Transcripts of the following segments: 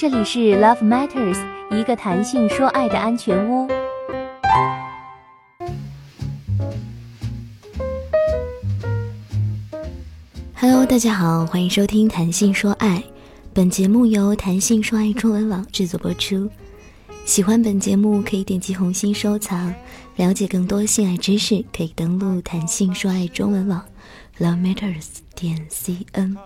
这里是 Love Matters，一个谈性说爱的安全屋。Hello，大家好，欢迎收听谈性说爱。本节目由谈性说爱中文网制作播出。喜欢本节目可以点击红心收藏，了解更多性爱知识可以登录谈性说爱中文网 Love Matters 点 cn。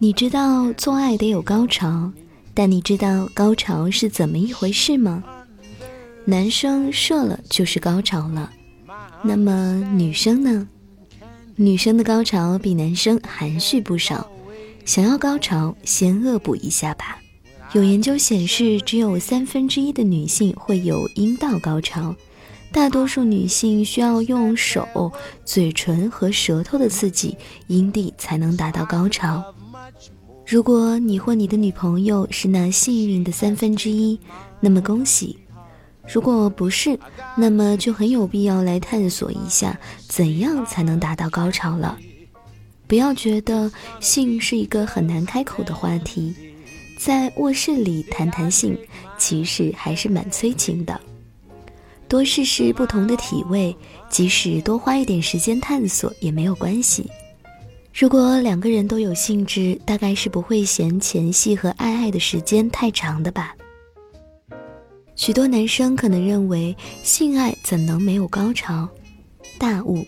你知道做爱得有高潮，但你知道高潮是怎么一回事吗？男生射了就是高潮了，那么女生呢？女生的高潮比男生含蓄不少，想要高潮先恶补一下吧。有研究显示，只有三分之一的女性会有阴道高潮，大多数女性需要用手、嘴唇和舌头的刺激阴蒂才能达到高潮。如果你或你的女朋友是那幸运的三分之一，那么恭喜；如果不是，那么就很有必要来探索一下怎样才能达到高潮了。不要觉得性是一个很难开口的话题，在卧室里谈谈性，其实还是蛮催情的。多试试不同的体位，即使多花一点时间探索也没有关系。如果两个人都有兴致，大概是不会嫌前戏和爱爱的时间太长的吧。许多男生可能认为性爱怎能没有高潮？大误。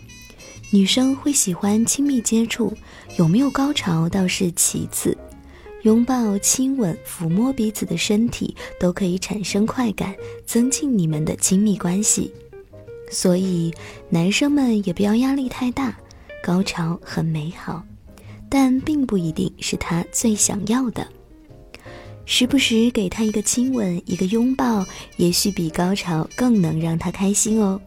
女生会喜欢亲密接触，有没有高潮倒是其次。拥抱、亲吻、抚摸彼此的身体都可以产生快感，增进你们的亲密关系。所以，男生们也不要压力太大。高潮很美好，但并不一定是他最想要的。时不时给他一个亲吻、一个拥抱，也许比高潮更能让他开心哦。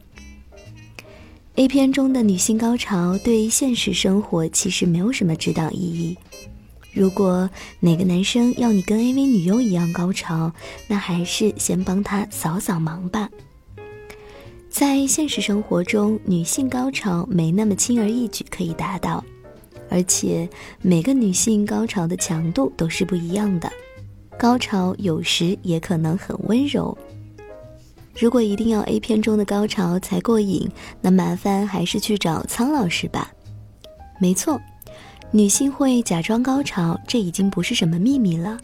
A 片中的女性高潮对现实生活其实没有什么指导意义。如果哪个男生要你跟 AV 女优一样高潮，那还是先帮他扫扫盲吧。在现实生活中，女性高潮没那么轻而易举可以达到，而且每个女性高潮的强度都是不一样的，高潮有时也可能很温柔。如果一定要 A 片中的高潮才过瘾，那麻烦还是去找苍老师吧。没错，女性会假装高潮，这已经不是什么秘密了。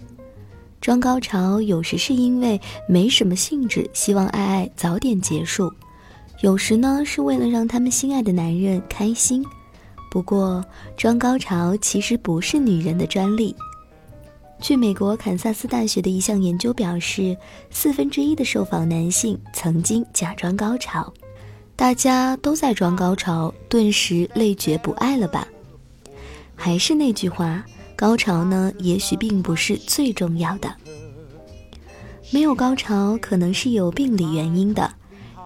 装高潮有时是因为没什么兴致，希望爱爱早点结束。有时呢，是为了让他们心爱的男人开心。不过，装高潮其实不是女人的专利。据美国堪萨斯大学的一项研究表示，四分之一的受访男性曾经假装高潮。大家都在装高潮，顿时累觉不爱了吧？还是那句话，高潮呢，也许并不是最重要的。没有高潮，可能是有病理原因的。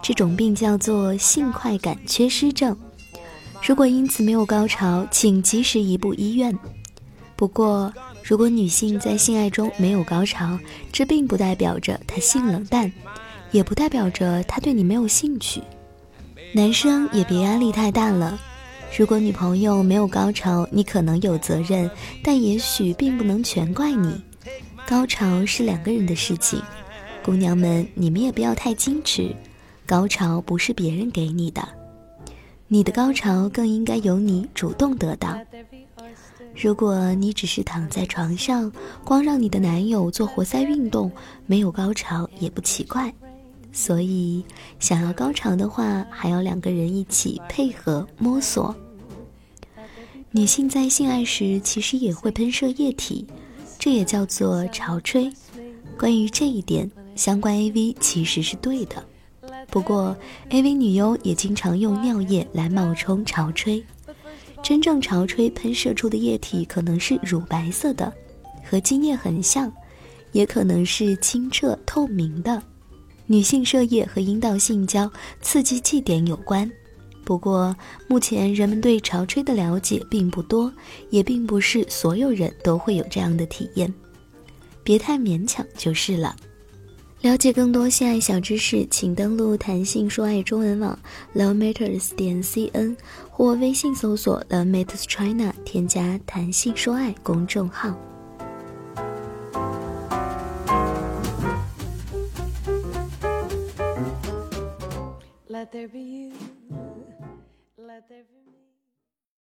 这种病叫做性快感缺失症。如果因此没有高潮，请及时移步医院。不过，如果女性在性爱中没有高潮，这并不代表着她性冷淡，也不代表着她对你没有兴趣。男生也别压力太大了。如果女朋友没有高潮，你可能有责任，但也许并不能全怪你。高潮是两个人的事情，姑娘们，你们也不要太矜持。高潮不是别人给你的，你的高潮更应该由你主动得到。如果你只是躺在床上，光让你的男友做活塞运动，没有高潮也不奇怪。所以，想要高潮的话，还要两个人一起配合摸索。女性在性爱时其实也会喷射液体，这也叫做潮吹。关于这一点，相关 AV 其实是对的。不过，AV 女优也经常用尿液来冒充潮吹。真正潮吹喷射出的液体可能是乳白色的，和精液很像，也可能是清澈透明的。女性射液和阴道性交刺激剂点有关。不过，目前人们对潮吹的了解并不多，也并不是所有人都会有这样的体验。别太勉强就是了。了解更多性爱小知识，请登录谈性说爱中文网 love matters 点 cn 或微信搜索 love matters China，添加谈性说爱公众号。Let there be